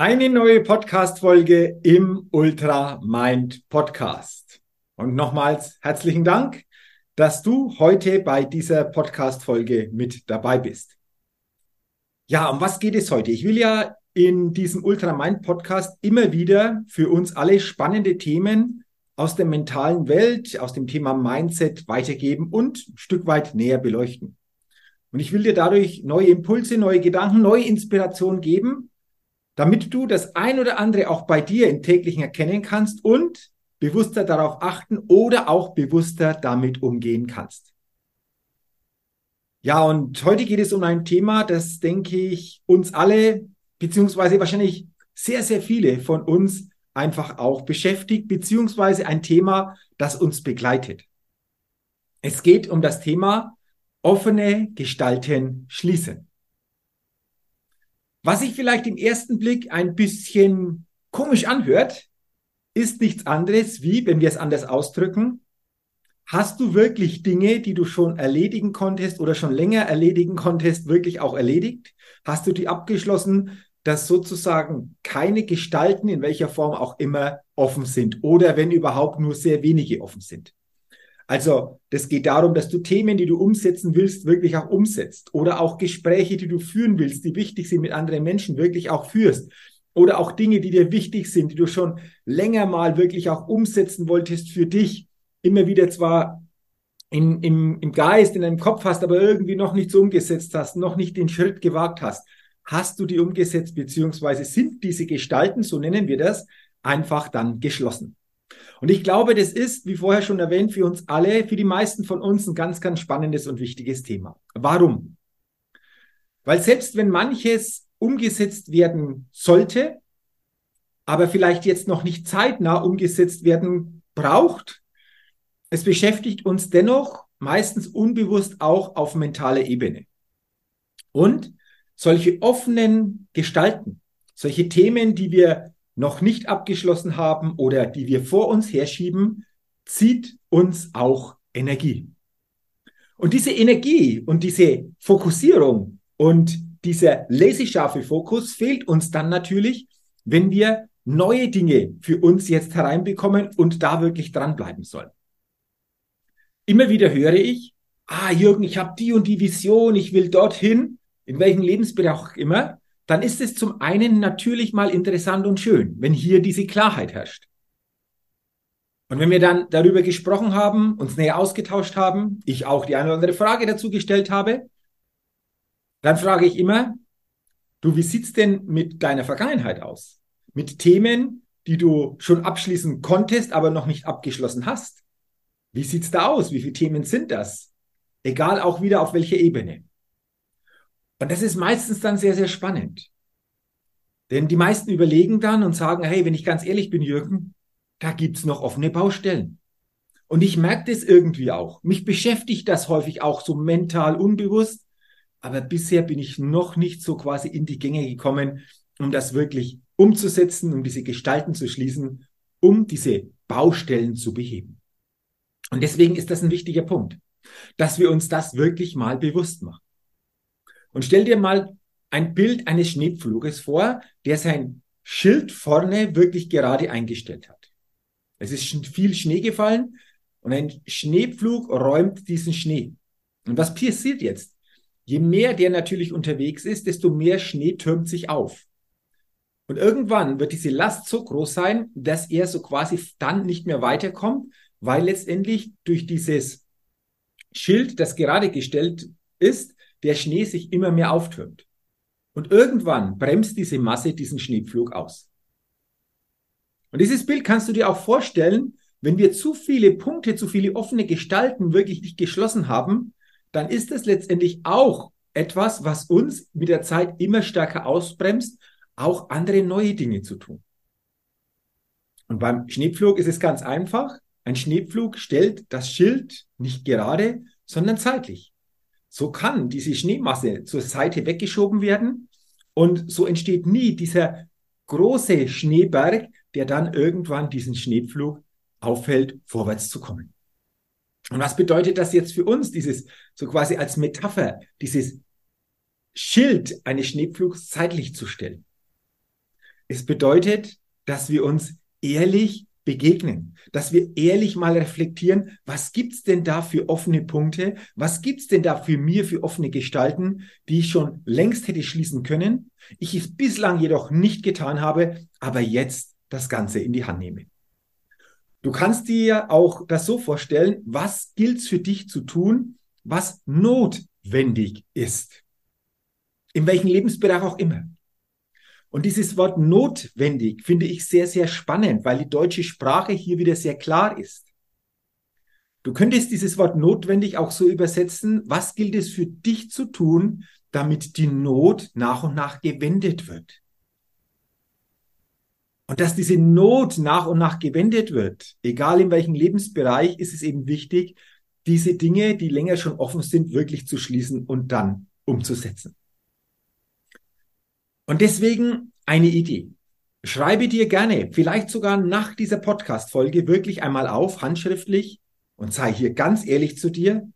Eine neue Podcast-Folge im Ultra Mind Podcast. Und nochmals herzlichen Dank, dass du heute bei dieser Podcast-Folge mit dabei bist. Ja, um was geht es heute? Ich will ja in diesem Ultra Mind Podcast immer wieder für uns alle spannende Themen aus der mentalen Welt, aus dem Thema Mindset weitergeben und ein Stück weit näher beleuchten. Und ich will dir dadurch neue Impulse, neue Gedanken, neue Inspirationen geben, damit du das ein oder andere auch bei dir im täglichen erkennen kannst und bewusster darauf achten oder auch bewusster damit umgehen kannst. Ja, und heute geht es um ein Thema, das denke ich uns alle, beziehungsweise wahrscheinlich sehr, sehr viele von uns einfach auch beschäftigt, beziehungsweise ein Thema, das uns begleitet. Es geht um das Thema offene Gestalten schließen. Was sich vielleicht im ersten Blick ein bisschen komisch anhört, ist nichts anderes wie, wenn wir es anders ausdrücken, hast du wirklich Dinge, die du schon erledigen konntest oder schon länger erledigen konntest, wirklich auch erledigt? Hast du die abgeschlossen, dass sozusagen keine Gestalten in welcher Form auch immer offen sind oder wenn überhaupt nur sehr wenige offen sind? Also das geht darum, dass du Themen, die du umsetzen willst, wirklich auch umsetzt. Oder auch Gespräche, die du führen willst, die wichtig sind mit anderen Menschen, wirklich auch führst. Oder auch Dinge, die dir wichtig sind, die du schon länger mal wirklich auch umsetzen wolltest für dich. Immer wieder zwar in, im, im Geist, in deinem Kopf hast, aber irgendwie noch nicht so umgesetzt hast, noch nicht den Schritt gewagt hast. Hast du die umgesetzt, beziehungsweise sind diese Gestalten, so nennen wir das, einfach dann geschlossen. Und ich glaube, das ist, wie vorher schon erwähnt, für uns alle, für die meisten von uns ein ganz, ganz spannendes und wichtiges Thema. Warum? Weil selbst wenn manches umgesetzt werden sollte, aber vielleicht jetzt noch nicht zeitnah umgesetzt werden braucht, es beschäftigt uns dennoch meistens unbewusst auch auf mentaler Ebene. Und solche offenen Gestalten, solche Themen, die wir noch nicht abgeschlossen haben oder die wir vor uns herschieben, zieht uns auch Energie. Und diese Energie und diese Fokussierung und dieser laserscharfe Fokus fehlt uns dann natürlich, wenn wir neue Dinge für uns jetzt hereinbekommen und da wirklich dranbleiben sollen. Immer wieder höre ich, ah Jürgen, ich habe die und die Vision, ich will dorthin, in welchem Lebensbereich auch immer dann ist es zum einen natürlich mal interessant und schön, wenn hier diese Klarheit herrscht. Und wenn wir dann darüber gesprochen haben, uns näher ausgetauscht haben, ich auch die eine oder andere Frage dazu gestellt habe, dann frage ich immer, du, wie sieht's denn mit deiner Vergangenheit aus? Mit Themen, die du schon abschließen konntest, aber noch nicht abgeschlossen hast? Wie sieht's da aus? Wie viele Themen sind das? Egal auch wieder auf welcher Ebene. Und das ist meistens dann sehr, sehr spannend. Denn die meisten überlegen dann und sagen, hey, wenn ich ganz ehrlich bin, Jürgen, da gibt's noch offene Baustellen. Und ich merke das irgendwie auch. Mich beschäftigt das häufig auch so mental unbewusst. Aber bisher bin ich noch nicht so quasi in die Gänge gekommen, um das wirklich umzusetzen, um diese Gestalten zu schließen, um diese Baustellen zu beheben. Und deswegen ist das ein wichtiger Punkt, dass wir uns das wirklich mal bewusst machen. Und stell dir mal ein Bild eines Schneepfluges vor, der sein Schild vorne wirklich gerade eingestellt hat. Es ist viel Schnee gefallen und ein Schneepflug räumt diesen Schnee. Und was passiert jetzt? Je mehr der natürlich unterwegs ist, desto mehr Schnee türmt sich auf. Und irgendwann wird diese Last so groß sein, dass er so quasi dann nicht mehr weiterkommt, weil letztendlich durch dieses Schild, das gerade gestellt ist, der Schnee sich immer mehr auftürmt. Und irgendwann bremst diese Masse diesen Schneepflug aus. Und dieses Bild kannst du dir auch vorstellen, wenn wir zu viele Punkte, zu viele offene Gestalten wirklich nicht geschlossen haben, dann ist es letztendlich auch etwas, was uns mit der Zeit immer stärker ausbremst auch andere neue Dinge zu tun. Und beim Schneepflug ist es ganz einfach. Ein Schneepflug stellt das Schild nicht gerade, sondern zeitlich. So kann diese Schneemasse zur Seite weggeschoben werden und so entsteht nie dieser große Schneeberg, der dann irgendwann diesen Schneepflug auffällt, vorwärts zu kommen. Und was bedeutet das jetzt für uns, dieses so quasi als Metapher, dieses Schild eines Schneepflugs zeitlich zu stellen? Es bedeutet, dass wir uns ehrlich begegnen, dass wir ehrlich mal reflektieren, was gibt's denn da für offene Punkte, was gibt's denn da für mir für offene Gestalten, die ich schon längst hätte schließen können, ich es bislang jedoch nicht getan habe, aber jetzt das Ganze in die Hand nehme. Du kannst dir auch das so vorstellen, was gilt für dich zu tun, was notwendig ist. In welchem Lebensbereich auch immer. Und dieses Wort notwendig finde ich sehr, sehr spannend, weil die deutsche Sprache hier wieder sehr klar ist. Du könntest dieses Wort notwendig auch so übersetzen, was gilt es für dich zu tun, damit die Not nach und nach gewendet wird. Und dass diese Not nach und nach gewendet wird, egal in welchem Lebensbereich, ist es eben wichtig, diese Dinge, die länger schon offen sind, wirklich zu schließen und dann umzusetzen. Und deswegen eine Idee. Schreibe dir gerne, vielleicht sogar nach dieser Podcast-Folge wirklich einmal auf, handschriftlich, und sei hier ganz ehrlich zu dir,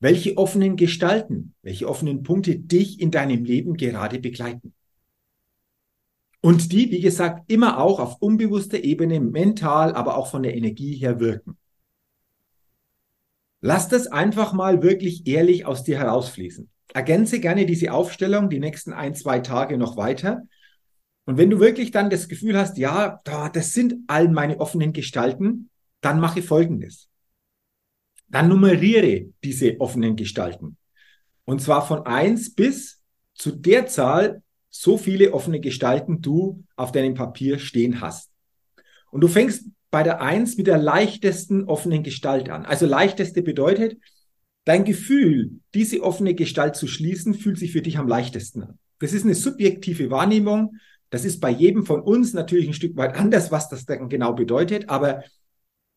welche offenen Gestalten, welche offenen Punkte dich in deinem Leben gerade begleiten. Und die, wie gesagt, immer auch auf unbewusster Ebene, mental, aber auch von der Energie her wirken. Lass das einfach mal wirklich ehrlich aus dir herausfließen ergänze gerne diese Aufstellung die nächsten ein, zwei Tage noch weiter. Und wenn du wirklich dann das Gefühl hast, ja, das sind all meine offenen Gestalten, dann mache Folgendes. Dann nummeriere diese offenen Gestalten. Und zwar von eins bis zu der Zahl, so viele offene Gestalten du auf deinem Papier stehen hast. Und du fängst bei der eins mit der leichtesten offenen Gestalt an. Also leichteste bedeutet, Dein Gefühl, diese offene Gestalt zu schließen, fühlt sich für dich am leichtesten an. Das ist eine subjektive Wahrnehmung. Das ist bei jedem von uns natürlich ein Stück weit anders, was das dann genau bedeutet. Aber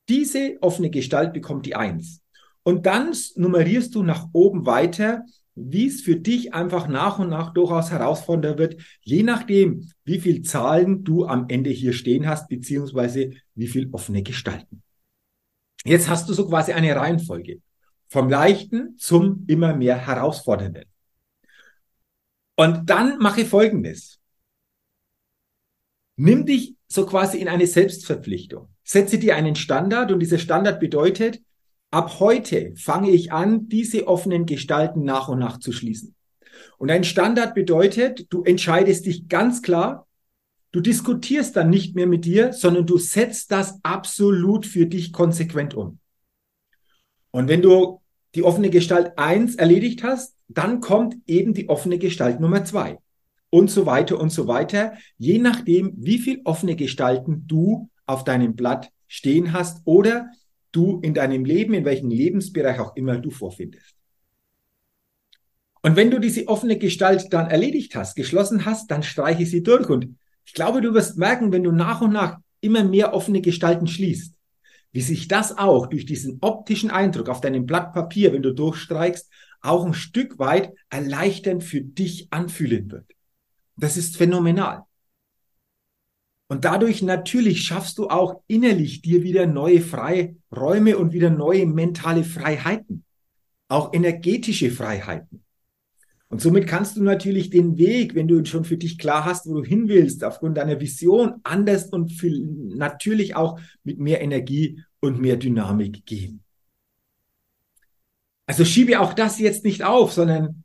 diese offene Gestalt bekommt die Eins. Und dann nummerierst du nach oben weiter, wie es für dich einfach nach und nach durchaus herausfordernder wird, je nachdem, wie viel Zahlen du am Ende hier stehen hast, beziehungsweise wie viel offene Gestalten. Jetzt hast du so quasi eine Reihenfolge. Vom Leichten zum immer mehr Herausfordernden. Und dann mache Folgendes. Nimm dich so quasi in eine Selbstverpflichtung. Setze dir einen Standard und dieser Standard bedeutet, ab heute fange ich an, diese offenen Gestalten nach und nach zu schließen. Und ein Standard bedeutet, du entscheidest dich ganz klar, du diskutierst dann nicht mehr mit dir, sondern du setzt das absolut für dich konsequent um. Und wenn du die offene Gestalt eins erledigt hast, dann kommt eben die offene Gestalt Nummer zwei und so weiter und so weiter, je nachdem, wie viel offene Gestalten du auf deinem Blatt stehen hast oder du in deinem Leben, in welchem Lebensbereich auch immer du vorfindest. Und wenn du diese offene Gestalt dann erledigt hast, geschlossen hast, dann streiche sie durch. Und ich glaube, du wirst merken, wenn du nach und nach immer mehr offene Gestalten schließt, wie sich das auch durch diesen optischen Eindruck auf deinem Blatt Papier, wenn du durchstreichst, auch ein Stück weit erleichternd für dich anfühlen wird. Das ist phänomenal. Und dadurch natürlich schaffst du auch innerlich dir wieder neue Freiräume und wieder neue mentale Freiheiten, auch energetische Freiheiten. Und somit kannst du natürlich den Weg, wenn du schon für dich klar hast, wo du hin willst, aufgrund deiner Vision, anders und viel, natürlich auch mit mehr Energie und mehr Dynamik gehen. Also schiebe auch das jetzt nicht auf, sondern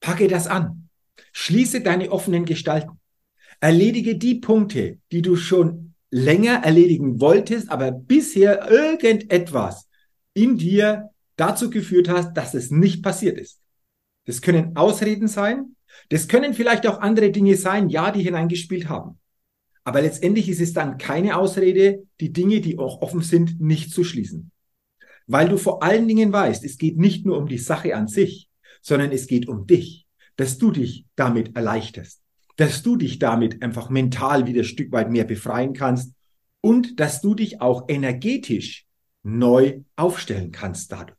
packe das an. Schließe deine offenen Gestalten. Erledige die Punkte, die du schon länger erledigen wolltest, aber bisher irgendetwas in dir dazu geführt hast, dass es nicht passiert ist. Das können Ausreden sein. Das können vielleicht auch andere Dinge sein, ja, die hineingespielt haben. Aber letztendlich ist es dann keine Ausrede, die Dinge, die auch offen sind, nicht zu schließen. Weil du vor allen Dingen weißt, es geht nicht nur um die Sache an sich, sondern es geht um dich, dass du dich damit erleichterst, dass du dich damit einfach mental wieder ein Stück weit mehr befreien kannst und dass du dich auch energetisch neu aufstellen kannst dadurch.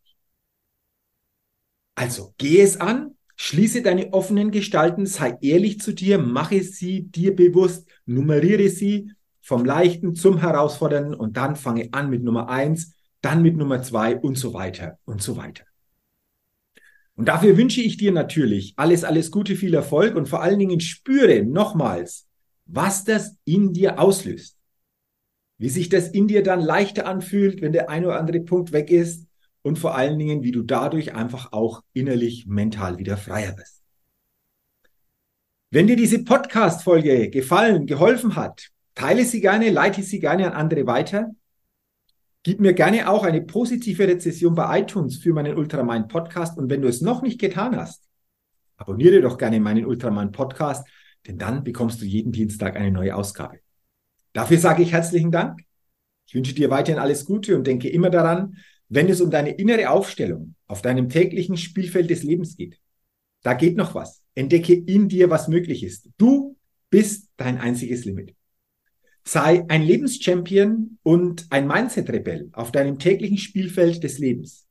Also geh es an, schließe deine offenen Gestalten, sei ehrlich zu dir, mache sie dir bewusst, nummeriere sie vom Leichten zum Herausfordernden und dann fange an mit Nummer eins, dann mit Nummer zwei und so weiter und so weiter. Und dafür wünsche ich dir natürlich alles, alles Gute, viel Erfolg und vor allen Dingen spüre nochmals, was das in dir auslöst. Wie sich das in dir dann leichter anfühlt, wenn der ein oder andere Punkt weg ist und vor allen Dingen, wie du dadurch einfach auch innerlich, mental wieder freier bist. Wenn dir diese Podcast-Folge gefallen, geholfen hat, teile sie gerne, leite sie gerne an andere weiter. Gib mir gerne auch eine positive Rezession bei iTunes für meinen Ultramind Podcast. Und wenn du es noch nicht getan hast, abonniere doch gerne meinen Ultramind Podcast, denn dann bekommst du jeden Dienstag eine neue Ausgabe. Dafür sage ich herzlichen Dank. Ich wünsche dir weiterhin alles Gute und denke immer daran, wenn es um deine innere Aufstellung auf deinem täglichen Spielfeld des Lebens geht, da geht noch was. Entdecke in dir, was möglich ist. Du bist dein einziges Limit. Sei ein Lebenschampion und ein Mindset-Rebell auf deinem täglichen Spielfeld des Lebens.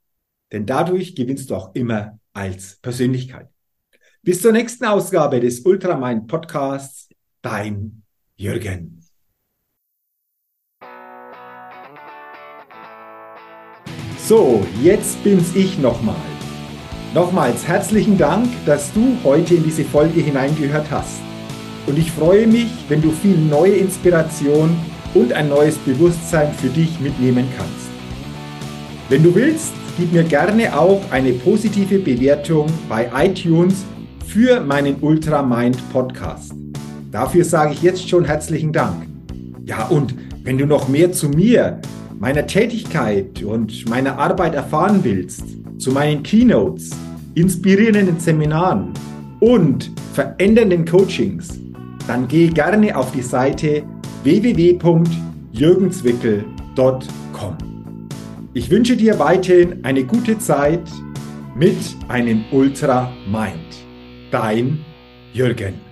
Denn dadurch gewinnst du auch immer als Persönlichkeit. Bis zur nächsten Ausgabe des Ultramind Podcasts. Dein Jürgen. So, jetzt bin's ich nochmal. Nochmals herzlichen Dank, dass du heute in diese Folge hineingehört hast. Und ich freue mich, wenn du viel neue Inspiration und ein neues Bewusstsein für dich mitnehmen kannst. Wenn du willst, gib mir gerne auch eine positive Bewertung bei iTunes für meinen Ultra Mind Podcast. Dafür sage ich jetzt schon herzlichen Dank. Ja, und wenn du noch mehr zu mir meiner Tätigkeit und meiner Arbeit erfahren willst, zu meinen Keynotes, inspirierenden Seminaren und verändernden Coachings, dann geh gerne auf die Seite www.jürgenswickel.com. Ich wünsche dir weiterhin eine gute Zeit mit einem Ultra Mind. Dein Jürgen.